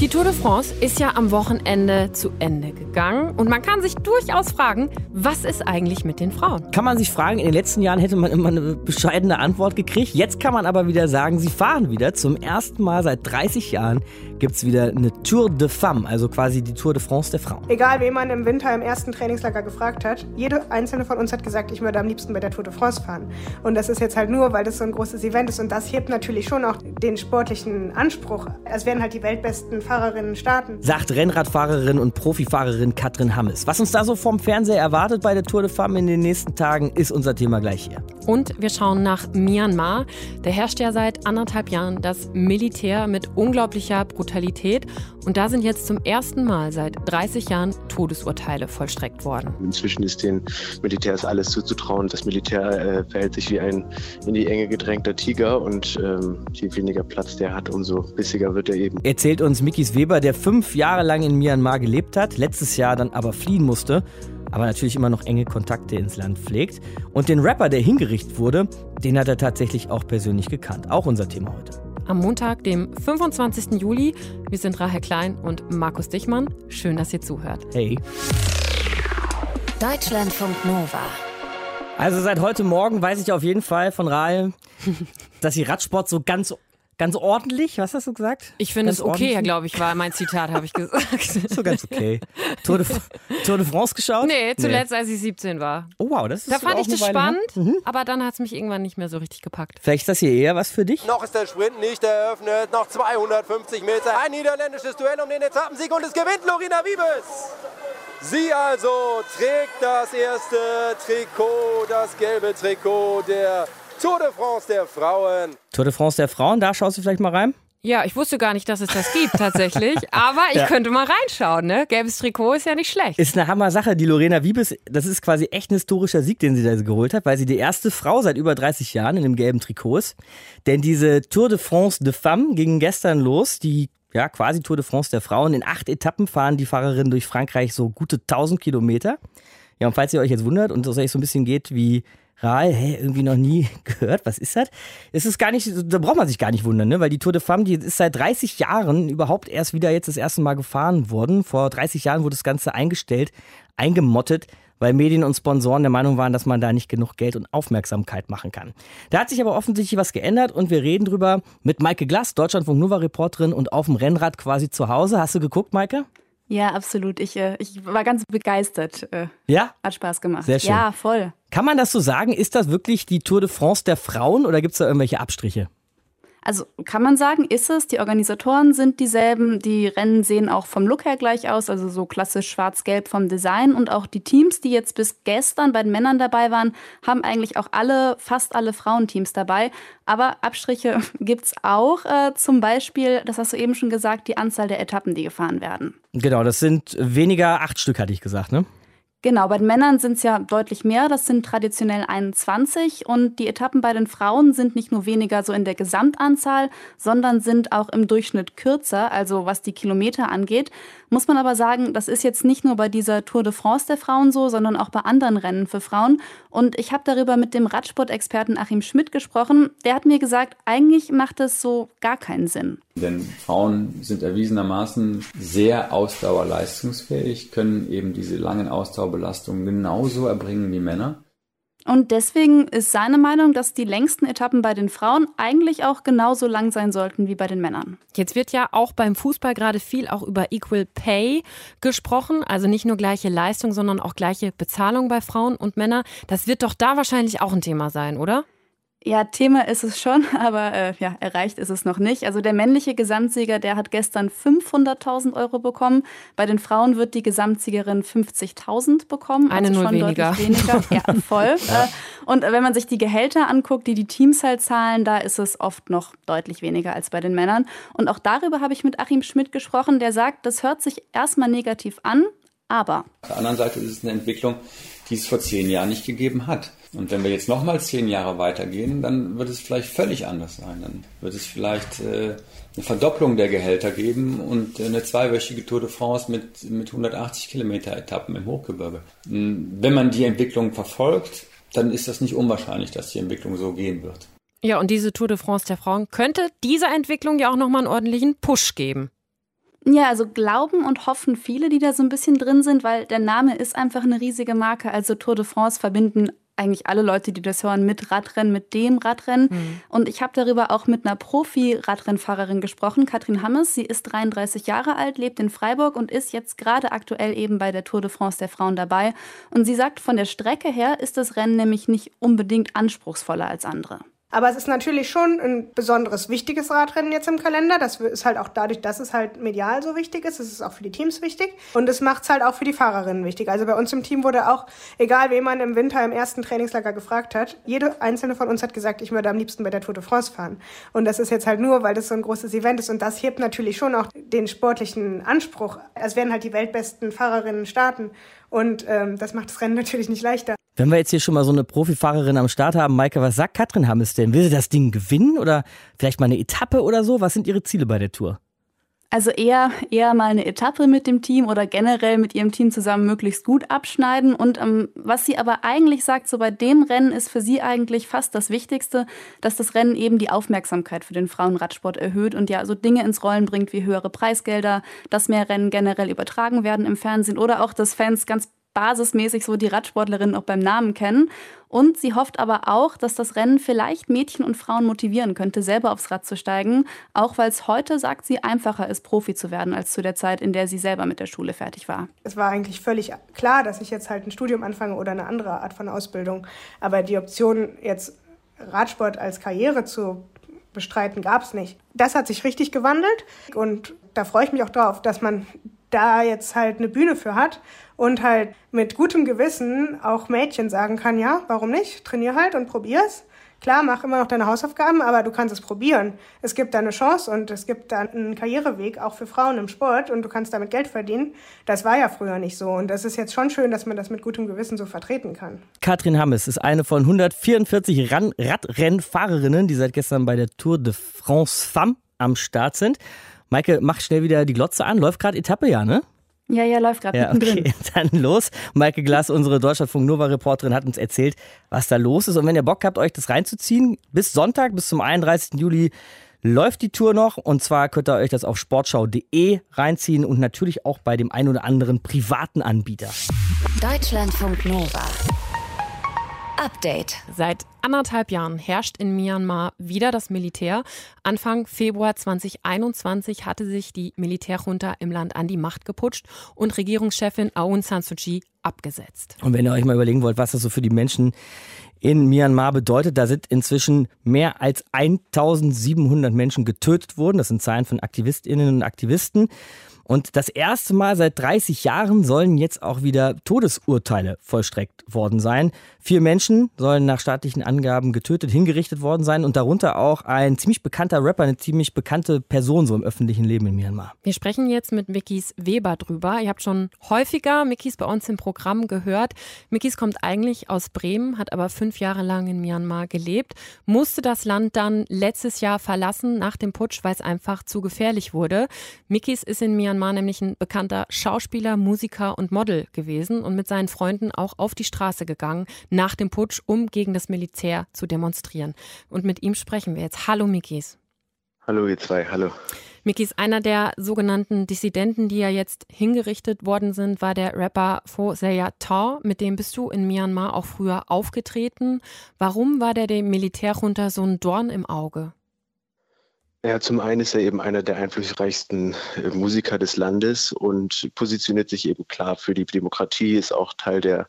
Die Tour de France ist ja am Wochenende zu Ende gegangen und man kann sich durchaus fragen, was ist eigentlich mit den Frauen? Kann man sich fragen, in den letzten Jahren hätte man immer eine bescheidene Antwort gekriegt. Jetzt kann man aber wieder sagen, sie fahren wieder. Zum ersten Mal seit 30 Jahren gibt es wieder eine Tour de Femme, also quasi die Tour de France der Frauen. Egal, wen man im Winter im ersten Trainingslager gefragt hat, jede einzelne von uns hat gesagt, ich würde am liebsten bei der Tour de France fahren. Und das ist jetzt halt nur, weil das so ein großes Event ist. Und das hebt natürlich schon auch den sportlichen Anspruch. Es werden halt die weltbesten Fahrerinnen starten. Sagt Rennradfahrerin und Profifahrerin Katrin Hammes. Was uns da so vom Fernseher erwartet bei der Tour de Femme in den nächsten Tagen, ist unser Thema gleich hier. Und wir schauen nach Myanmar. Da herrscht ja seit anderthalb Jahren das Militär mit unglaublicher Brutalität. Und da sind jetzt zum ersten Mal seit 30 Jahren Todesurteile vollstreckt worden. Inzwischen ist den Militärs alles zuzutrauen. Das Militär äh, verhält sich wie ein in die Enge gedrängter Tiger und ähm, je weniger Platz der hat, umso bissiger wird er eben. Erzählt uns Mikis Weber, der fünf Jahre lang in Myanmar gelebt hat, letztes Jahr dann aber fliehen musste aber natürlich immer noch enge Kontakte ins Land pflegt. Und den Rapper, der hingerichtet wurde, den hat er tatsächlich auch persönlich gekannt. Auch unser Thema heute. Am Montag, dem 25. Juli. Wir sind Rahel Klein und Markus Dichmann. Schön, dass ihr zuhört. Hey. Deutschlandfunk Nova. Also seit heute Morgen weiß ich auf jeden Fall von Rahel, dass sie Radsport so ganz Ganz ordentlich, was hast du gesagt? Ich finde es okay, glaube ich, war mein Zitat, habe ich gesagt. so ganz okay. Tour de, Tour de France geschaut? Nee, zuletzt, nee. als ich 17 war. Oh wow, das ist Da fand ich das spannend, mhm. aber dann hat es mich irgendwann nicht mehr so richtig gepackt. Vielleicht ist das hier eher was für dich? Noch ist der Sprint nicht eröffnet, noch 250 Meter. Ein niederländisches Duell um den Etappensieg und es gewinnt Lorina Wiebes. Sie also trägt das erste Trikot, das gelbe Trikot der Tour de France der Frauen. Tour de France der Frauen, da schaust du vielleicht mal rein? Ja, ich wusste gar nicht, dass es das gibt tatsächlich, aber ich ja. könnte mal reinschauen, ne? Gelbes Trikot ist ja nicht schlecht. Ist eine Hammer Sache. Die Lorena Wiebes, das ist quasi echt ein historischer Sieg, den sie da geholt hat, weil sie die erste Frau seit über 30 Jahren in dem gelben Trikot ist. Denn diese Tour de France de Femme ging gestern los, die ja, quasi Tour de France der Frauen. In acht Etappen fahren die Fahrerinnen durch Frankreich so gute 1000 Kilometer. Ja, und falls ihr euch jetzt wundert und es euch so ein bisschen geht wie Ral, hä, irgendwie noch nie gehört, was ist das? Es ist gar nicht, da braucht man sich gar nicht wundern, ne? weil die Tour de Femme, die ist seit 30 Jahren überhaupt erst wieder jetzt das erste Mal gefahren worden. Vor 30 Jahren wurde das Ganze eingestellt, eingemottet, weil Medien und Sponsoren der Meinung waren, dass man da nicht genug Geld und Aufmerksamkeit machen kann. Da hat sich aber offensichtlich was geändert und wir reden drüber mit Maike Glass, Deutschlandfunk Nova Reporterin und auf dem Rennrad quasi zu Hause. Hast du geguckt, Maike? Ja, absolut. Ich, äh, ich war ganz begeistert. Äh, ja? Hat Spaß gemacht. Sehr schön. Ja, voll. Kann man das so sagen? Ist das wirklich die Tour de France der Frauen oder gibt es da irgendwelche Abstriche? Also kann man sagen, ist es. Die Organisatoren sind dieselben. Die Rennen sehen auch vom Look her gleich aus, also so klassisch schwarz-gelb vom Design. Und auch die Teams, die jetzt bis gestern bei den Männern dabei waren, haben eigentlich auch alle, fast alle Frauenteams dabei. Aber Abstriche gibt es auch. Äh, zum Beispiel, das hast du eben schon gesagt, die Anzahl der Etappen, die gefahren werden. Genau, das sind weniger acht Stück, hatte ich gesagt, ne? Genau, bei den Männern sind es ja deutlich mehr. Das sind traditionell 21. Und die Etappen bei den Frauen sind nicht nur weniger so in der Gesamtanzahl, sondern sind auch im Durchschnitt kürzer, also was die Kilometer angeht. Muss man aber sagen, das ist jetzt nicht nur bei dieser Tour de France der Frauen so, sondern auch bei anderen Rennen für Frauen. Und ich habe darüber mit dem Radsportexperten Achim Schmidt gesprochen. Der hat mir gesagt, eigentlich macht es so gar keinen Sinn. Denn Frauen sind erwiesenermaßen sehr ausdauerleistungsfähig, können eben diese langen Ausdauerbelastungen genauso erbringen wie Männer. Und deswegen ist seine Meinung, dass die längsten Etappen bei den Frauen eigentlich auch genauso lang sein sollten wie bei den Männern. Jetzt wird ja auch beim Fußball gerade viel auch über Equal Pay gesprochen. Also nicht nur gleiche Leistung, sondern auch gleiche Bezahlung bei Frauen und Männern. Das wird doch da wahrscheinlich auch ein Thema sein, oder? Ja, Thema ist es schon, aber äh, ja, erreicht ist es noch nicht. Also der männliche Gesamtsieger, der hat gestern 500.000 Euro bekommen. Bei den Frauen wird die Gesamtsiegerin 50.000 bekommen. Eine also Null weniger. weniger. Ja, voll. ja. Äh, und wenn man sich die Gehälter anguckt, die die Teams halt zahlen, da ist es oft noch deutlich weniger als bei den Männern. Und auch darüber habe ich mit Achim Schmidt gesprochen. Der sagt, das hört sich erstmal negativ an, aber. Auf der anderen Seite ist es eine Entwicklung, die es vor zehn Jahren nicht gegeben hat. Und wenn wir jetzt nochmal zehn Jahre weitergehen, dann wird es vielleicht völlig anders sein. Dann wird es vielleicht äh, eine Verdopplung der Gehälter geben und eine zweiwöchige Tour de France mit, mit 180 Kilometer Etappen im Hochgebirge. Hm, wenn man die Entwicklung verfolgt, dann ist das nicht unwahrscheinlich, dass die Entwicklung so gehen wird. Ja, und diese Tour de France der Frauen könnte dieser Entwicklung ja auch nochmal einen ordentlichen Push geben. Ja, also glauben und hoffen viele, die da so ein bisschen drin sind, weil der Name ist einfach eine riesige Marke. Also Tour de France verbinden eigentlich alle Leute, die das hören, mit Radrennen, mit dem Radrennen. Mhm. Und ich habe darüber auch mit einer Profi-Radrennfahrerin gesprochen, Katrin Hammes. Sie ist 33 Jahre alt, lebt in Freiburg und ist jetzt gerade aktuell eben bei der Tour de France der Frauen dabei. Und sie sagt, von der Strecke her ist das Rennen nämlich nicht unbedingt anspruchsvoller als andere. Aber es ist natürlich schon ein besonderes, wichtiges Radrennen jetzt im Kalender. Das ist halt auch dadurch, dass es halt medial so wichtig ist. Es ist auch für die Teams wichtig. Und es macht es halt auch für die Fahrerinnen wichtig. Also bei uns im Team wurde auch, egal wen man im Winter im ersten Trainingslager gefragt hat, jede einzelne von uns hat gesagt, ich würde am liebsten bei der Tour de France fahren. Und das ist jetzt halt nur, weil das so ein großes Event ist. Und das hebt natürlich schon auch den sportlichen Anspruch. Es werden halt die weltbesten Fahrerinnen starten. Und ähm, das macht das Rennen natürlich nicht leichter. Wenn wir jetzt hier schon mal so eine Profifahrerin am Start haben, Maike, was sagt Katrin Hammes denn? Will sie das Ding gewinnen oder vielleicht mal eine Etappe oder so? Was sind ihre Ziele bei der Tour? Also eher, eher mal eine Etappe mit dem Team oder generell mit ihrem Team zusammen möglichst gut abschneiden. Und ähm, was sie aber eigentlich sagt, so bei dem Rennen ist für sie eigentlich fast das Wichtigste, dass das Rennen eben die Aufmerksamkeit für den Frauenradsport erhöht und ja so Dinge ins Rollen bringt wie höhere Preisgelder, dass mehr Rennen generell übertragen werden im Fernsehen oder auch, dass Fans ganz basismäßig so die Radsportlerinnen auch beim Namen kennen. Und sie hofft aber auch, dass das Rennen vielleicht Mädchen und Frauen motivieren könnte, selber aufs Rad zu steigen. Auch weil es heute, sagt sie, einfacher ist, Profi zu werden, als zu der Zeit, in der sie selber mit der Schule fertig war. Es war eigentlich völlig klar, dass ich jetzt halt ein Studium anfange oder eine andere Art von Ausbildung. Aber die Option, jetzt Radsport als Karriere zu bestreiten, gab es nicht. Das hat sich richtig gewandelt und da freue ich mich auch drauf, dass man da jetzt halt eine Bühne für hat und halt mit gutem Gewissen auch Mädchen sagen kann, ja, warum nicht? Trainier halt und probier's. Klar, mach immer noch deine Hausaufgaben, aber du kannst es probieren. Es gibt da eine Chance und es gibt da einen Karriereweg auch für Frauen im Sport und du kannst damit Geld verdienen. Das war ja früher nicht so und das ist jetzt schon schön, dass man das mit gutem Gewissen so vertreten kann. Katrin Hammes ist eine von 144 Radrennfahrerinnen, die seit gestern bei der Tour de France Femme am Start sind. Maike, mach schnell wieder die Glotze an. Läuft gerade Etappe, ja, ne? Ja, ja, läuft gerade ja, okay. Dann los. Maike Glass, unsere Deutschlandfunk Nova-Reporterin, hat uns erzählt, was da los ist. Und wenn ihr Bock habt, euch das reinzuziehen, bis Sonntag, bis zum 31. Juli läuft die Tour noch. Und zwar könnt ihr euch das auf sportschau.de reinziehen und natürlich auch bei dem ein oder anderen privaten Anbieter. Deutschlandfunk Nova. Update. Seit anderthalb Jahren herrscht in Myanmar wieder das Militär. Anfang Februar 2021 hatte sich die Militärjunta im Land an die Macht geputscht und Regierungschefin Aung San Suu Kyi abgesetzt. Und wenn ihr euch mal überlegen wollt, was das so für die Menschen in Myanmar bedeutet, da sind inzwischen mehr als 1700 Menschen getötet worden. Das sind Zahlen von Aktivistinnen und Aktivisten. Und das erste Mal seit 30 Jahren sollen jetzt auch wieder Todesurteile vollstreckt worden sein. Vier Menschen sollen nach staatlichen Angaben getötet, hingerichtet worden sein und darunter auch ein ziemlich bekannter Rapper, eine ziemlich bekannte Person so im öffentlichen Leben in Myanmar. Wir sprechen jetzt mit Mickys Weber drüber. Ihr habt schon häufiger Mickys bei uns im Programm gehört. Mickys kommt eigentlich aus Bremen, hat aber fünf Jahre lang in Myanmar gelebt, musste das Land dann letztes Jahr verlassen nach dem Putsch, weil es einfach zu gefährlich wurde. Mickys ist in Myanmar Myanmar nämlich ein bekannter Schauspieler, Musiker und Model gewesen und mit seinen Freunden auch auf die Straße gegangen nach dem Putsch, um gegen das Militär zu demonstrieren. Und mit ihm sprechen wir jetzt. Hallo Mikis. Hallo ihr zwei, hallo. Mikis, einer der sogenannten Dissidenten, die ja jetzt hingerichtet worden sind, war der Rapper Pho Seya Thaw. Mit dem bist du in Myanmar auch früher aufgetreten. Warum war der dem Militärjunta so ein Dorn im Auge? Ja, zum einen ist er eben einer der einflussreichsten äh, Musiker des Landes und positioniert sich eben klar für die Demokratie, ist auch Teil der,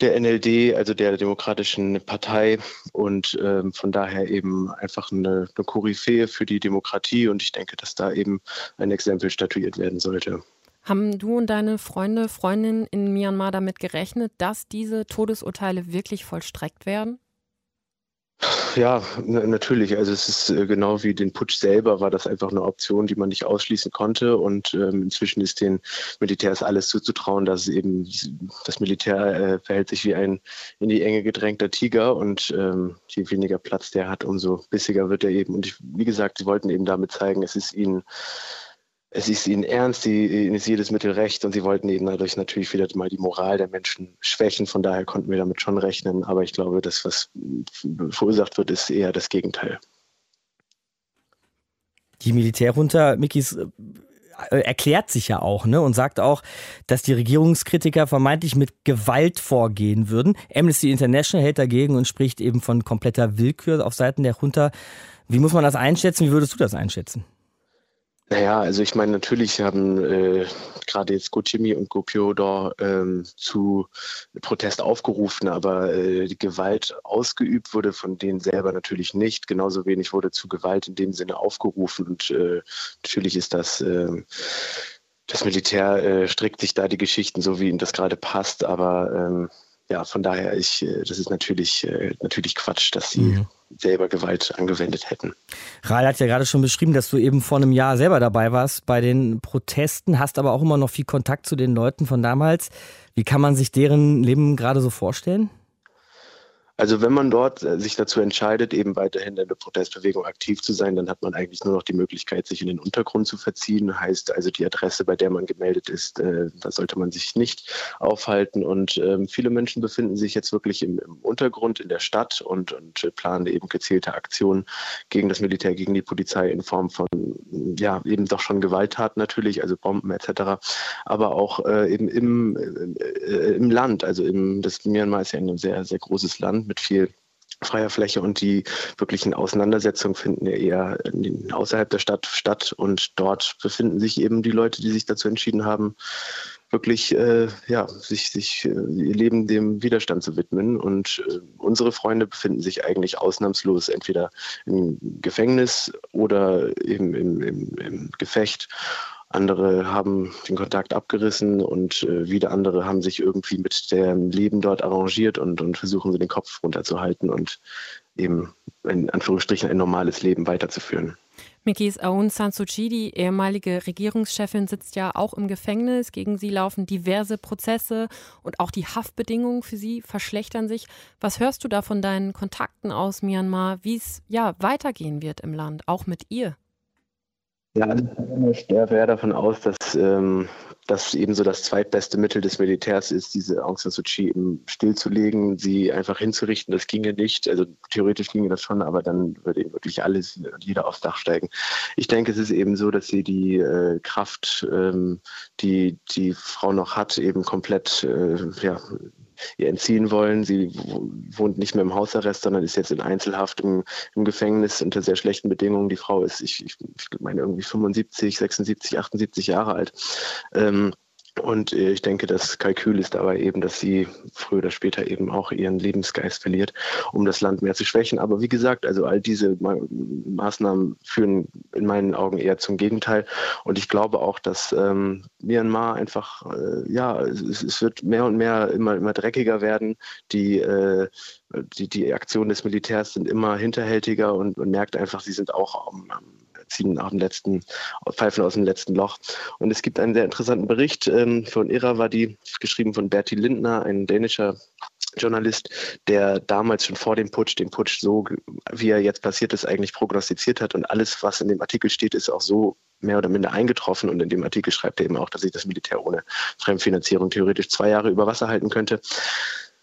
der NLD, also der Demokratischen Partei und ähm, von daher eben einfach eine, eine Koryphäe für die Demokratie und ich denke, dass da eben ein Exempel statuiert werden sollte. Haben du und deine Freunde, Freundinnen in Myanmar damit gerechnet, dass diese Todesurteile wirklich vollstreckt werden? Ja, natürlich. Also es ist äh, genau wie den Putsch selber war das einfach eine Option, die man nicht ausschließen konnte. Und ähm, inzwischen ist den Militärs alles zuzutrauen, dass eben das Militär äh, verhält sich wie ein in die Enge gedrängter Tiger und ähm, je weniger Platz der hat, umso bissiger wird er eben. Und ich, wie gesagt, sie wollten eben damit zeigen, es ist ihnen es ist ihnen ernst, ihnen ist jedes Mittel recht und sie wollten eben dadurch natürlich wieder mal die Moral der Menschen schwächen. Von daher konnten wir damit schon rechnen. Aber ich glaube, das, was verursacht wird, ist eher das Gegenteil. Die Militärjunta, Mikis, äh, erklärt sich ja auch ne, und sagt auch, dass die Regierungskritiker vermeintlich mit Gewalt vorgehen würden. Amnesty International hält dagegen und spricht eben von kompletter Willkür auf Seiten der Junta. Wie muss man das einschätzen? Wie würdest du das einschätzen? Naja, also ich meine, natürlich haben äh, gerade jetzt Gochimi und Gopiodor ähm, zu Protest aufgerufen, aber äh, die Gewalt ausgeübt wurde von denen selber natürlich nicht. Genauso wenig wurde zu Gewalt in dem Sinne aufgerufen. Und äh, natürlich ist das äh, das Militär äh, strickt sich da die Geschichten so, wie ihnen das gerade passt, aber ähm, ja, von daher, ich, äh, das ist natürlich, äh, natürlich Quatsch, dass sie mhm. Selber Gewalt angewendet hätten. Rahl hat ja gerade schon beschrieben, dass du eben vor einem Jahr selber dabei warst bei den Protesten, hast aber auch immer noch viel Kontakt zu den Leuten von damals. Wie kann man sich deren Leben gerade so vorstellen? Also wenn man dort äh, sich dazu entscheidet, eben weiterhin in der Protestbewegung aktiv zu sein, dann hat man eigentlich nur noch die Möglichkeit, sich in den Untergrund zu verziehen. Heißt also die Adresse, bei der man gemeldet ist, äh, da sollte man sich nicht aufhalten. Und ähm, viele Menschen befinden sich jetzt wirklich im, im Untergrund in der Stadt und, und äh, planen eben gezielte Aktionen gegen das Militär, gegen die Polizei in Form von ja eben doch schon Gewalttaten natürlich, also Bomben etc. Aber auch äh, eben im, äh, im Land, also im, das Myanmar ist ja ein sehr, sehr großes Land mit viel freier Fläche und die wirklichen Auseinandersetzungen finden ja eher außerhalb der Stadt statt und dort befinden sich eben die Leute, die sich dazu entschieden haben, wirklich äh, ja, sich, sich äh, ihr Leben dem Widerstand zu widmen. Und äh, unsere Freunde befinden sich eigentlich ausnahmslos entweder im Gefängnis oder eben im, im, im Gefecht. Andere haben den Kontakt abgerissen und äh, wieder andere haben sich irgendwie mit dem Leben dort arrangiert und, und versuchen so den Kopf runterzuhalten und eben in Anführungsstrichen ein normales Leben weiterzuführen. Mikis Aoun San Suu Kyi, die ehemalige Regierungschefin, sitzt ja auch im Gefängnis. Gegen sie laufen diverse Prozesse und auch die Haftbedingungen für sie verschlechtern sich. Was hörst du da von deinen Kontakten aus Myanmar, wie es ja weitergehen wird im Land, auch mit ihr? Ja, also ich gehe eher davon aus, dass ähm, das eben so das zweitbeste Mittel des Militärs ist, diese Aung San Suu Kyi eben stillzulegen, sie einfach hinzurichten. Das ginge nicht. Also theoretisch ginge das schon, aber dann würde eben wirklich alles, jeder aufs Dach steigen. Ich denke, es ist eben so, dass sie die äh, Kraft, ähm, die die Frau noch hat, eben komplett äh, ja, ihr entziehen wollen. Sie wohnt nicht mehr im Hausarrest, sondern ist jetzt in Einzelhaft im, im Gefängnis unter sehr schlechten Bedingungen. Die Frau ist, ich, ich, meine, irgendwie 75, 76, 78 Jahre alt. Ähm, und äh, ich denke, das Kalkül ist dabei eben, dass sie früher oder später eben auch ihren Lebensgeist verliert, um das Land mehr zu schwächen. Aber wie gesagt, also all diese Maßnahmen führen in meinen Augen eher zum Gegenteil. Und ich glaube auch, dass ähm, Myanmar einfach, äh, ja, es, es, wird mehr und mehr immer, immer dreckiger werden. Die, äh, die, die Aktionen des Militärs sind immer hinterhältiger und man merkt einfach, sie sind auch am, am ziehen aus dem letzten, pfeifen aus dem letzten Loch. Und es gibt einen sehr interessanten Bericht ähm, von Irrawaddy, geschrieben von Bertil Lindner, ein dänischer Journalist, der damals schon vor dem Putsch, den Putsch so, wie er jetzt passiert ist, eigentlich prognostiziert hat. Und alles, was in dem Artikel steht, ist auch so mehr oder minder eingetroffen. Und in dem Artikel schreibt er eben auch, dass sich das Militär ohne Fremdfinanzierung theoretisch zwei Jahre über Wasser halten könnte.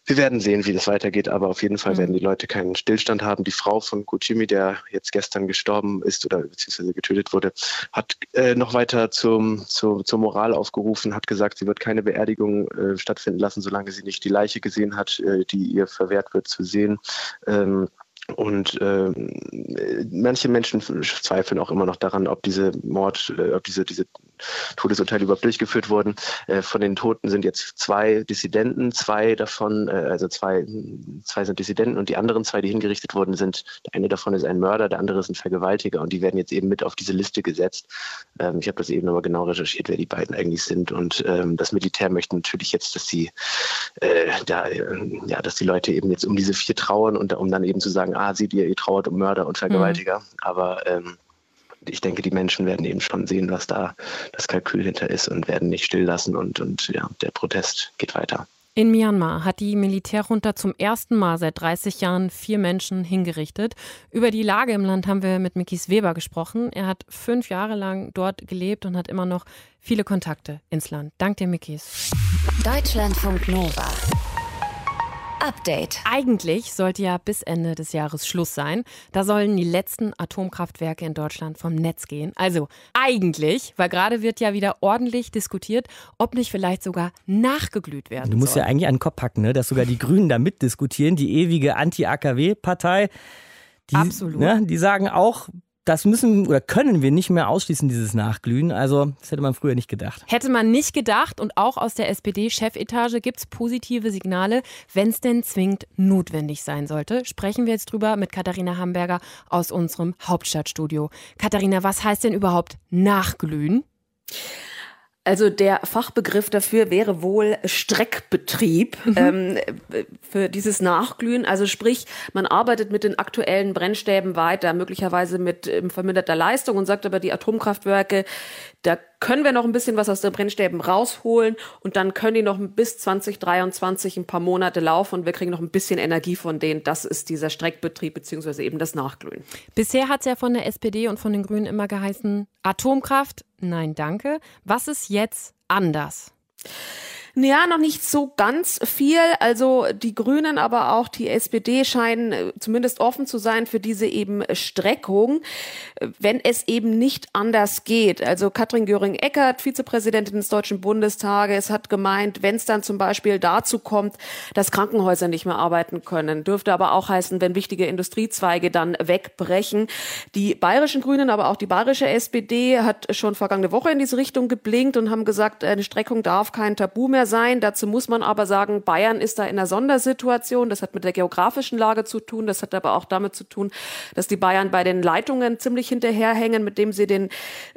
Wir werden sehen, wie das weitergeht, aber auf jeden Fall mhm. werden die Leute keinen Stillstand haben. Die Frau von Kuchimi, der jetzt gestern gestorben ist oder beziehungsweise getötet wurde, hat äh, noch weiter zum, zu, zur Moral aufgerufen, hat gesagt, sie wird keine Beerdigung äh, stattfinden lassen, solange sie nicht die Leiche gesehen hat, äh, die ihr verwehrt wird zu sehen. Ähm, und äh, manche Menschen zweifeln auch immer noch daran, ob diese Mord, äh, ob diese, diese Todesurteile überhaupt durchgeführt wurden. Äh, von den Toten sind jetzt zwei Dissidenten, zwei davon, äh, also zwei, zwei sind Dissidenten und die anderen zwei, die hingerichtet wurden, sind, der eine davon ist ein Mörder, der andere ist ein Vergewaltiger und die werden jetzt eben mit auf diese Liste gesetzt. Ähm, ich habe das eben aber genau recherchiert, wer die beiden eigentlich sind und ähm, das Militär möchte natürlich jetzt, dass sie äh, da, ja, dass die Leute eben jetzt um diese vier trauern und um dann eben zu sagen, ah, seht ihr, ihr trauert um Mörder und Vergewaltiger, mhm. aber ähm, ich denke, die Menschen werden eben schon sehen, was da das Kalkül hinter ist und werden nicht still lassen und, und ja, der Protest geht weiter. In Myanmar hat die Militärjunta zum ersten Mal seit 30 Jahren vier Menschen hingerichtet. Über die Lage im Land haben wir mit Mikis Weber gesprochen. Er hat fünf Jahre lang dort gelebt und hat immer noch viele Kontakte ins Land. Dank dir, Mikis. Deutschlandfunk Nova. Update. Eigentlich sollte ja bis Ende des Jahres Schluss sein. Da sollen die letzten Atomkraftwerke in Deutschland vom Netz gehen. Also eigentlich, weil gerade wird ja wieder ordentlich diskutiert, ob nicht vielleicht sogar nachgeglüht werden Du musst soll. ja eigentlich an den Kopf packen, ne? dass sogar die Grünen da mitdiskutieren, die ewige Anti-AKW-Partei. Die, Absolut. Ne, die sagen auch, das müssen oder können wir nicht mehr ausschließen, dieses Nachglühen. Also, das hätte man früher nicht gedacht. Hätte man nicht gedacht und auch aus der SPD-Chefetage gibt es positive Signale, wenn es denn zwingend notwendig sein sollte. Sprechen wir jetzt drüber mit Katharina Hamburger aus unserem Hauptstadtstudio. Katharina, was heißt denn überhaupt nachglühen? Also der Fachbegriff dafür wäre wohl Streckbetrieb ähm, für dieses Nachglühen. Also sprich, man arbeitet mit den aktuellen Brennstäben weiter, möglicherweise mit ähm, verminderter Leistung und sagt aber, die Atomkraftwerke, da können wir noch ein bisschen was aus den Brennstäben rausholen und dann können die noch bis 2023 ein paar Monate laufen und wir kriegen noch ein bisschen Energie von denen. Das ist dieser Streckbetrieb beziehungsweise eben das Nachglühen. Bisher hat es ja von der SPD und von den Grünen immer geheißen, Atomkraft, nein, danke. Was ist jetzt anders? Ja, noch nicht so ganz viel. Also die Grünen, aber auch die SPD scheinen äh, zumindest offen zu sein für diese eben Streckung, äh, wenn es eben nicht anders geht. Also Katrin Göring-Eckardt, Vizepräsidentin des Deutschen Bundestages, hat gemeint, wenn es dann zum Beispiel dazu kommt, dass Krankenhäuser nicht mehr arbeiten können, dürfte aber auch heißen, wenn wichtige Industriezweige dann wegbrechen. Die bayerischen Grünen, aber auch die bayerische SPD hat schon vergangene Woche in diese Richtung geblinkt und haben gesagt, eine Streckung darf kein Tabu mehr sein. Dazu muss man aber sagen, Bayern ist da in einer Sondersituation. Das hat mit der geografischen Lage zu tun. Das hat aber auch damit zu tun, dass die Bayern bei den Leitungen ziemlich hinterherhängen, mit dem sie den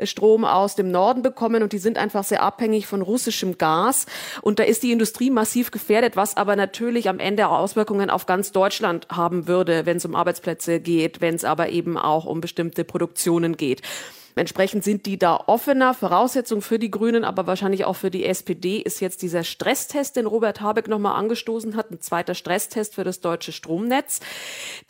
Strom aus dem Norden bekommen. Und die sind einfach sehr abhängig von russischem Gas. Und da ist die Industrie massiv gefährdet, was aber natürlich am Ende auch Auswirkungen auf ganz Deutschland haben würde, wenn es um Arbeitsplätze geht, wenn es aber eben auch um bestimmte Produktionen geht. Entsprechend sind die da offener. Voraussetzung für die Grünen, aber wahrscheinlich auch für die SPD ist jetzt dieser Stresstest, den Robert Habeck nochmal angestoßen hat, ein zweiter Stresstest für das deutsche Stromnetz,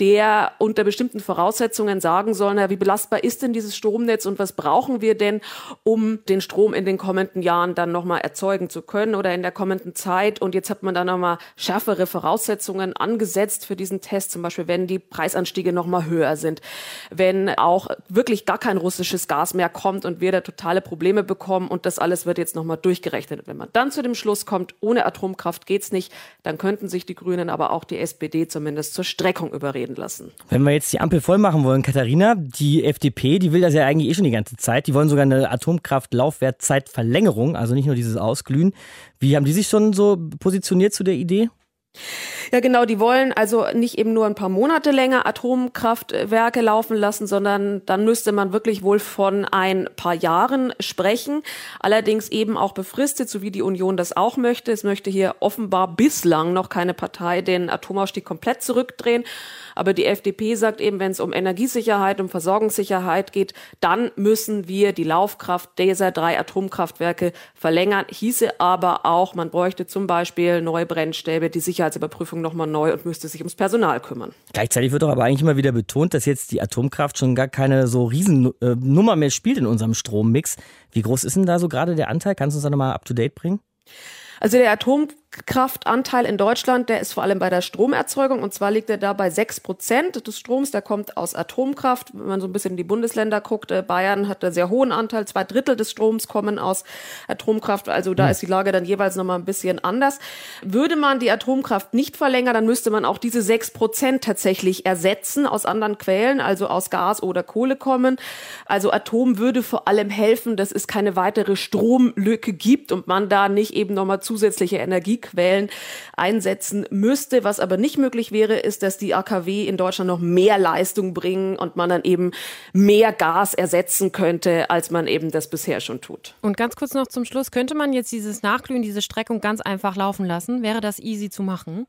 der unter bestimmten Voraussetzungen sagen soll, na, wie belastbar ist denn dieses Stromnetz und was brauchen wir denn, um den Strom in den kommenden Jahren dann nochmal erzeugen zu können oder in der kommenden Zeit. Und jetzt hat man da nochmal schärfere Voraussetzungen angesetzt für diesen Test, zum Beispiel wenn die Preisanstiege nochmal höher sind, wenn auch wirklich gar kein russisches Gas mehr kommt und wir da totale Probleme bekommen und das alles wird jetzt nochmal durchgerechnet. Wenn man dann zu dem Schluss kommt, ohne Atomkraft geht's nicht, dann könnten sich die Grünen, aber auch die SPD zumindest zur Streckung überreden lassen. Wenn wir jetzt die Ampel voll machen wollen, Katharina, die FDP, die will das ja eigentlich eh schon die ganze Zeit. Die wollen sogar eine Atomkraft-Laufwertzeitverlängerung, also nicht nur dieses Ausglühen. Wie haben die sich schon so positioniert zu der Idee? Ja, genau, die wollen also nicht eben nur ein paar Monate länger Atomkraftwerke laufen lassen, sondern dann müsste man wirklich wohl von ein paar Jahren sprechen. Allerdings eben auch befristet, so wie die Union das auch möchte. Es möchte hier offenbar bislang noch keine Partei den Atomausstieg komplett zurückdrehen. Aber die FDP sagt eben, wenn es um Energiesicherheit, um Versorgungssicherheit geht, dann müssen wir die Laufkraft dieser drei Atomkraftwerke verlängern. Hieße aber auch, man bräuchte zum Beispiel neue Brennstäbe, die Sicherheitsüberprüfung nochmal neu und müsste sich ums Personal kümmern. Gleichzeitig wird doch aber eigentlich immer wieder betont, dass jetzt die Atomkraft schon gar keine so Riesennummer mehr spielt in unserem Strommix. Wie groß ist denn da so gerade der Anteil? Kannst du uns da nochmal up to date bringen? Also der Atomkraftanteil in Deutschland, der ist vor allem bei der Stromerzeugung und zwar liegt er da bei sechs Prozent des Stroms, der kommt aus Atomkraft. Wenn man so ein bisschen in die Bundesländer guckt, äh, Bayern hat einen sehr hohen Anteil, zwei Drittel des Stroms kommen aus Atomkraft, also da ist die Lage dann jeweils nochmal ein bisschen anders. Würde man die Atomkraft nicht verlängern, dann müsste man auch diese sechs Prozent tatsächlich ersetzen aus anderen Quellen, also aus Gas oder Kohle kommen. Also Atom würde vor allem helfen, dass es keine weitere Stromlücke gibt und man da nicht eben nochmal zusätzliche Energiequellen einsetzen müsste. Was aber nicht möglich wäre, ist, dass die AKW in Deutschland noch mehr Leistung bringen und man dann eben mehr Gas ersetzen könnte, als man eben das bisher schon tut. Und ganz kurz noch zum Schluss, könnte man jetzt dieses Nachglühen, diese Streckung ganz einfach laufen lassen? Wäre das easy zu machen?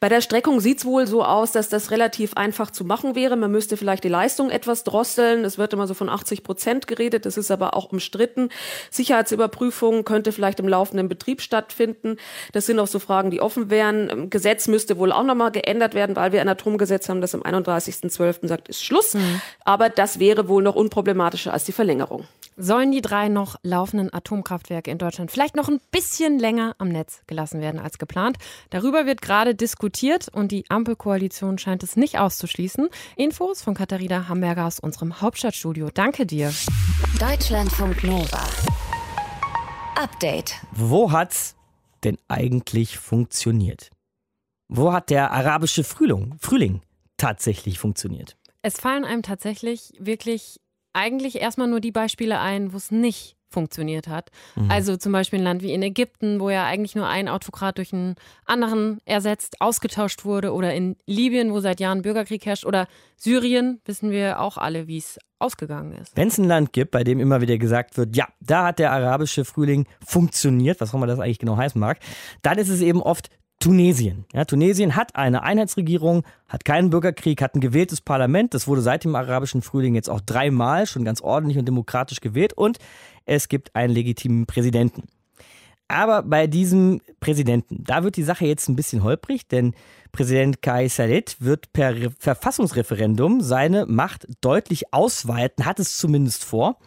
Bei der Streckung sieht es wohl so aus, dass das relativ einfach zu machen wäre. Man müsste vielleicht die Leistung etwas drosseln. Es wird immer so von 80 Prozent geredet. Das ist aber auch umstritten. Sicherheitsüberprüfung könnte vielleicht im laufenden Betrieb stattfinden. Das sind auch so Fragen, die offen wären. Gesetz müsste wohl auch nochmal geändert werden, weil wir ein Atomgesetz haben, das am 31.12. sagt, ist Schluss. Mhm. Aber das wäre wohl noch unproblematischer als die Verlängerung. Sollen die drei noch laufenden Atomkraftwerke in Deutschland vielleicht noch ein bisschen länger am Netz gelassen werden als geplant? Darüber wird gerade diskutiert und die Ampelkoalition scheint es nicht auszuschließen. Infos von Katharina Hamburger aus unserem Hauptstadtstudio. Danke dir. Deutschlandfunk Nova. Update. Wo hat's denn eigentlich funktioniert? Wo hat der arabische Frühling, Frühling tatsächlich funktioniert? Es fallen einem tatsächlich wirklich eigentlich erstmal nur die Beispiele ein, wo es nicht funktioniert hat. Mhm. Also zum Beispiel ein Land wie in Ägypten, wo ja eigentlich nur ein Autokrat durch einen anderen ersetzt, ausgetauscht wurde, oder in Libyen, wo seit Jahren Bürgerkrieg herrscht, oder Syrien, wissen wir auch alle, wie es ausgegangen ist. Wenn es ein Land gibt, bei dem immer wieder gesagt wird, ja, da hat der arabische Frühling funktioniert, was auch immer das eigentlich genau heißen mag, dann ist es eben oft Tunesien. Ja, Tunesien hat eine Einheitsregierung, hat keinen Bürgerkrieg, hat ein gewähltes Parlament. Das wurde seit dem arabischen Frühling jetzt auch dreimal schon ganz ordentlich und demokratisch gewählt und es gibt einen legitimen Präsidenten. Aber bei diesem Präsidenten, da wird die Sache jetzt ein bisschen holprig, denn Präsident Kai Salet wird per Verfassungsreferendum seine Macht deutlich ausweiten, hat es zumindest vor.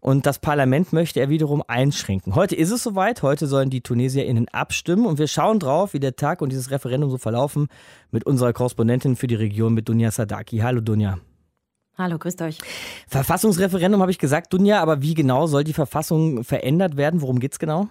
Und das Parlament möchte er wiederum einschränken. Heute ist es soweit. Heute sollen die TunesierInnen abstimmen. Und wir schauen drauf, wie der Tag und dieses Referendum so verlaufen mit unserer Korrespondentin für die Region, mit Dunja Sadaki. Hallo Dunja. Hallo, grüßt euch. Verfassungsreferendum habe ich gesagt, Dunja, aber wie genau soll die Verfassung verändert werden? Worum geht es genau?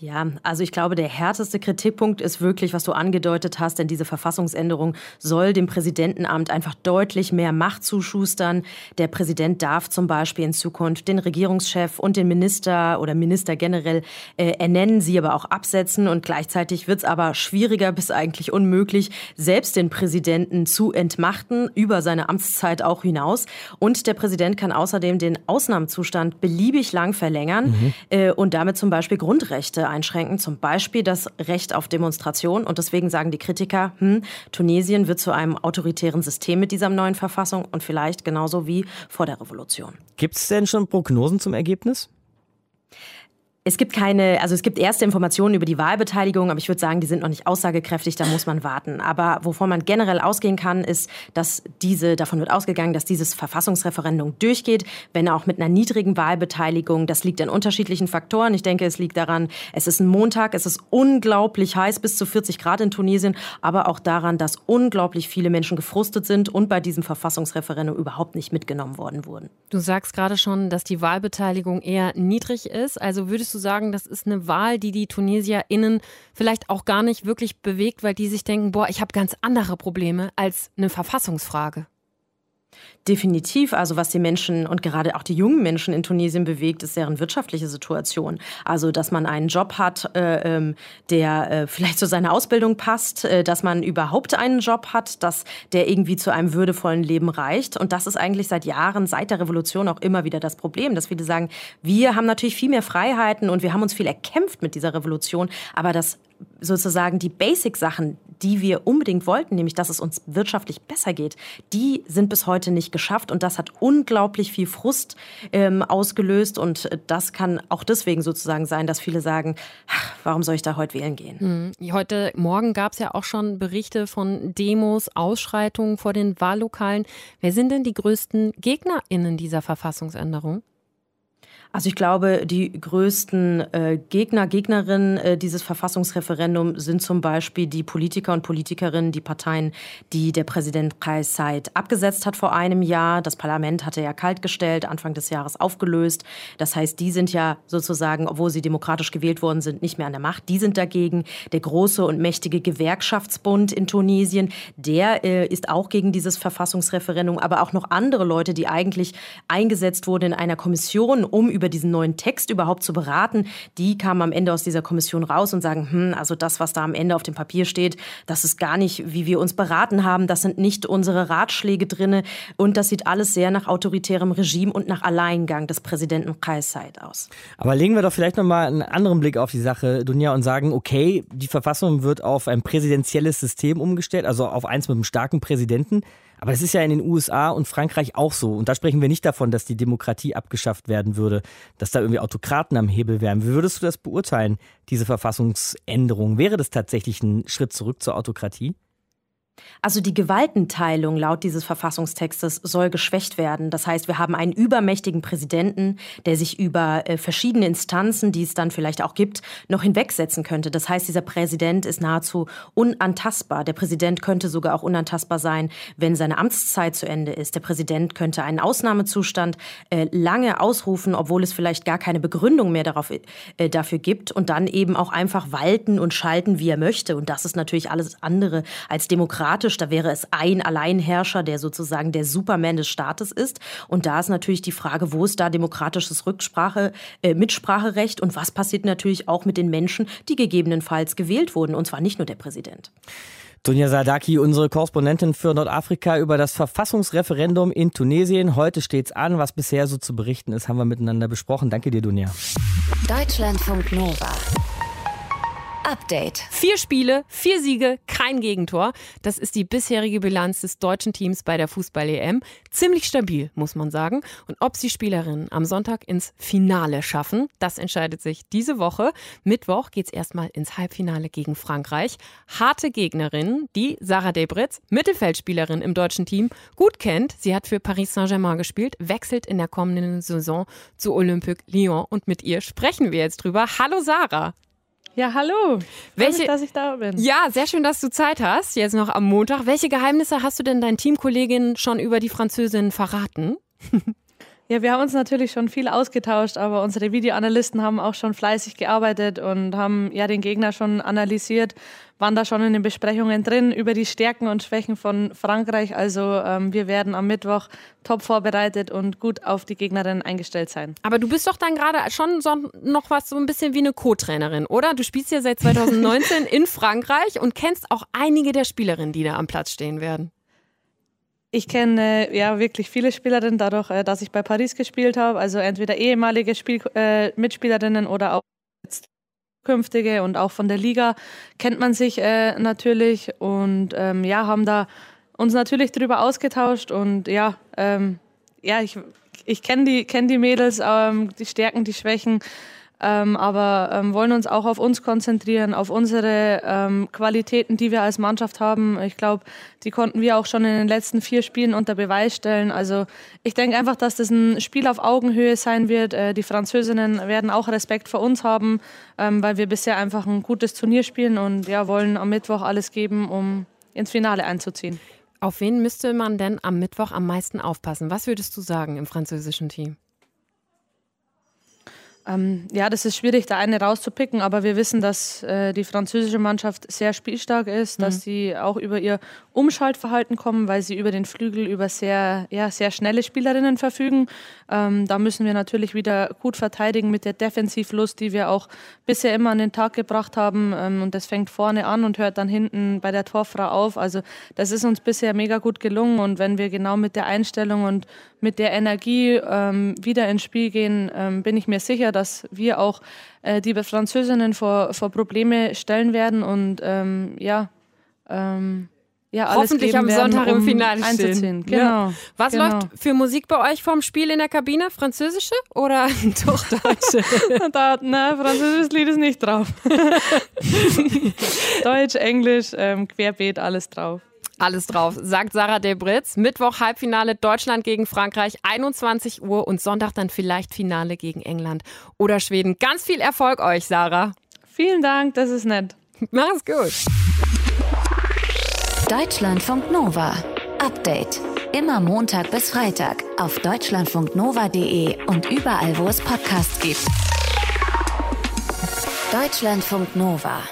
Ja, also ich glaube, der härteste Kritikpunkt ist wirklich, was du angedeutet hast, denn diese Verfassungsänderung soll dem Präsidentenamt einfach deutlich mehr Macht zuschustern. Der Präsident darf zum Beispiel in Zukunft den Regierungschef und den Minister oder Minister generell äh, ernennen, sie aber auch absetzen und gleichzeitig wird es aber schwieriger bis eigentlich unmöglich, selbst den Präsidenten zu entmachten, über seine Amtszeit auch hinaus. Und der Präsident kann außerdem den Ausnahmezustand beliebig lang verlängern mhm. äh, und damit zum Beispiel Grundrechte einschränken, zum Beispiel das Recht auf Demonstration. Und deswegen sagen die Kritiker, hm, Tunesien wird zu einem autoritären System mit dieser neuen Verfassung und vielleicht genauso wie vor der Revolution. Gibt es denn schon Prognosen zum Ergebnis? Es gibt keine, also es gibt erste Informationen über die Wahlbeteiligung, aber ich würde sagen, die sind noch nicht aussagekräftig, da muss man warten. Aber wovon man generell ausgehen kann, ist, dass diese, davon wird ausgegangen, dass dieses Verfassungsreferendum durchgeht, wenn auch mit einer niedrigen Wahlbeteiligung. Das liegt an unterschiedlichen Faktoren. Ich denke, es liegt daran, es ist ein Montag, es ist unglaublich heiß, bis zu 40 Grad in Tunesien, aber auch daran, dass unglaublich viele Menschen gefrustet sind und bei diesem Verfassungsreferendum überhaupt nicht mitgenommen worden wurden. Du sagst gerade schon, dass die Wahlbeteiligung eher niedrig ist. Also würdest du sagen, das ist eine Wahl, die die TunesierInnen vielleicht auch gar nicht wirklich bewegt, weil die sich denken, boah, ich habe ganz andere Probleme als eine Verfassungsfrage? Definitiv. Also was die Menschen und gerade auch die jungen Menschen in Tunesien bewegt, ist deren wirtschaftliche Situation. Also dass man einen Job hat, äh, ähm, der äh, vielleicht zu seiner Ausbildung passt, äh, dass man überhaupt einen Job hat, dass der irgendwie zu einem würdevollen Leben reicht. Und das ist eigentlich seit Jahren, seit der Revolution auch immer wieder das Problem, dass viele sagen, wir haben natürlich viel mehr Freiheiten und wir haben uns viel erkämpft mit dieser Revolution, aber das sozusagen die Basic-Sachen, die wir unbedingt wollten, nämlich dass es uns wirtschaftlich besser geht, die sind bis heute nicht geschafft und das hat unglaublich viel Frust ähm, ausgelöst und das kann auch deswegen sozusagen sein, dass viele sagen, ach, warum soll ich da heute wählen gehen? Hm. Heute Morgen gab es ja auch schon Berichte von Demos, Ausschreitungen vor den Wahllokalen. Wer sind denn die größten GegnerInnen dieser Verfassungsänderung? Also ich glaube, die größten äh, Gegner, Gegnerinnen äh, dieses Verfassungsreferendums sind zum Beispiel die Politiker und Politikerinnen, die Parteien, die der Präsident Kais Said abgesetzt hat vor einem Jahr. Das Parlament hatte ja kaltgestellt, Anfang des Jahres aufgelöst. Das heißt, die sind ja sozusagen, obwohl sie demokratisch gewählt worden sind, nicht mehr an der Macht. Die sind dagegen. Der große und mächtige Gewerkschaftsbund in Tunesien, der äh, ist auch gegen dieses Verfassungsreferendum, aber auch noch andere Leute, die eigentlich eingesetzt wurden in einer Kommission, um über diesen neuen Text überhaupt zu beraten, die kamen am Ende aus dieser Kommission raus und sagen, hm, also das, was da am Ende auf dem Papier steht, das ist gar nicht, wie wir uns beraten haben, das sind nicht unsere Ratschläge drinne und das sieht alles sehr nach autoritärem Regime und nach Alleingang des Präsidenten Kais aus. Aber legen wir doch vielleicht nochmal einen anderen Blick auf die Sache, Dunja, und sagen, okay, die Verfassung wird auf ein präsidentielles System umgestellt, also auf eins mit einem starken Präsidenten. Aber es ist ja in den USA und Frankreich auch so. Und da sprechen wir nicht davon, dass die Demokratie abgeschafft werden würde, dass da irgendwie Autokraten am Hebel wären. Wie würdest du das beurteilen, diese Verfassungsänderung? Wäre das tatsächlich ein Schritt zurück zur Autokratie? Also die Gewaltenteilung laut dieses Verfassungstextes soll geschwächt werden. Das heißt, wir haben einen übermächtigen Präsidenten, der sich über äh, verschiedene Instanzen, die es dann vielleicht auch gibt, noch hinwegsetzen könnte. Das heißt, dieser Präsident ist nahezu unantastbar. Der Präsident könnte sogar auch unantastbar sein, wenn seine Amtszeit zu Ende ist. Der Präsident könnte einen Ausnahmezustand äh, lange ausrufen, obwohl es vielleicht gar keine Begründung mehr darauf, äh, dafür gibt und dann eben auch einfach walten und schalten, wie er möchte. Und das ist natürlich alles andere als demokratisch demokratisch. Da wäre es ein Alleinherrscher, der sozusagen der Superman des Staates ist. Und da ist natürlich die Frage, wo ist da demokratisches Rücksprache, äh, Mitspracherecht und was passiert natürlich auch mit den Menschen, die gegebenenfalls gewählt wurden. Und zwar nicht nur der Präsident. Dunja Sadaki, unsere Korrespondentin für Nordafrika über das Verfassungsreferendum in Tunesien. Heute steht's an. Was bisher so zu berichten ist, haben wir miteinander besprochen. Danke dir, Dunja. Deutschlandfunk Nova. Update. Vier Spiele, vier Siege, kein Gegentor. Das ist die bisherige Bilanz des deutschen Teams bei der Fußball-EM. Ziemlich stabil, muss man sagen. Und ob sie Spielerinnen am Sonntag ins Finale schaffen, das entscheidet sich diese Woche. Mittwoch geht es erstmal ins Halbfinale gegen Frankreich. Harte Gegnerin, die Sarah Debritz, Mittelfeldspielerin im deutschen Team, gut kennt. Sie hat für Paris Saint-Germain gespielt, wechselt in der kommenden Saison zu Olympique Lyon. Und mit ihr sprechen wir jetzt drüber. Hallo Sarah. Ja, hallo. Welche, mich, dass ich da bin. Ja, sehr schön, dass du Zeit hast, jetzt noch am Montag. Welche Geheimnisse hast du denn deinen Teamkolleginnen schon über die Französin verraten? Ja, wir haben uns natürlich schon viel ausgetauscht, aber unsere Videoanalysten haben auch schon fleißig gearbeitet und haben ja den Gegner schon analysiert, waren da schon in den Besprechungen drin über die Stärken und Schwächen von Frankreich. Also ähm, wir werden am Mittwoch top vorbereitet und gut auf die Gegnerin eingestellt sein. Aber du bist doch dann gerade schon so noch was so ein bisschen wie eine Co-Trainerin, oder? Du spielst ja seit 2019 in Frankreich und kennst auch einige der Spielerinnen, die da am Platz stehen werden. Ich kenne ja wirklich viele Spielerinnen dadurch, äh, dass ich bei Paris gespielt habe. Also entweder ehemalige Spiel äh, Mitspielerinnen oder auch künftige und auch von der Liga kennt man sich äh, natürlich. Und ähm, ja, haben da uns natürlich darüber ausgetauscht. Und ja, ähm, ja, ich, ich kenne die, kenn die Mädels, ähm, die Stärken, die Schwächen ähm, aber ähm, wollen uns auch auf uns konzentrieren, auf unsere ähm, Qualitäten, die wir als Mannschaft haben. Ich glaube, die konnten wir auch schon in den letzten vier Spielen unter Beweis stellen. Also ich denke einfach, dass das ein Spiel auf Augenhöhe sein wird. Äh, die Französinnen werden auch Respekt vor uns haben, ähm, weil wir bisher einfach ein gutes Turnier spielen und ja, wollen am Mittwoch alles geben, um ins Finale einzuziehen. Auf wen müsste man denn am Mittwoch am meisten aufpassen? Was würdest du sagen im französischen Team? Ähm, ja, das ist schwierig, da eine rauszupicken, aber wir wissen, dass äh, die französische Mannschaft sehr spielstark ist, mhm. dass sie auch über ihr Umschaltverhalten kommen, weil sie über den Flügel über sehr, ja, sehr schnelle Spielerinnen verfügen. Ähm, da müssen wir natürlich wieder gut verteidigen mit der Defensivlust, die wir auch bisher immer an den Tag gebracht haben. Ähm, und das fängt vorne an und hört dann hinten bei der Torfrau auf. Also das ist uns bisher mega gut gelungen und wenn wir genau mit der Einstellung und mit der Energie ähm, wieder ins Spiel gehen, ähm, bin ich mir sicher, dass wir auch äh, die Französinnen vor, vor Probleme stellen werden und ähm, ja, ähm, ja, alles Hoffentlich am werden, Sonntag um im Finale stehen. Genau. Ja. Was genau. läuft für Musik bei euch vorm Spiel in der Kabine? Französische oder doch deutsche? da, na, französisches Lied ist nicht drauf. Deutsch, Englisch, ähm, querbeet, alles drauf. Alles drauf, sagt Sarah Debritz. Mittwoch Halbfinale Deutschland gegen Frankreich, 21 Uhr und Sonntag dann vielleicht Finale gegen England oder Schweden. Ganz viel Erfolg euch, Sarah. Vielen Dank, das ist nett. Mach's gut. Deutschlandfunk Nova. Update. Immer Montag bis Freitag auf deutschlandfunknova.de und überall, wo es Podcasts gibt. Deutschlandfunk Nova.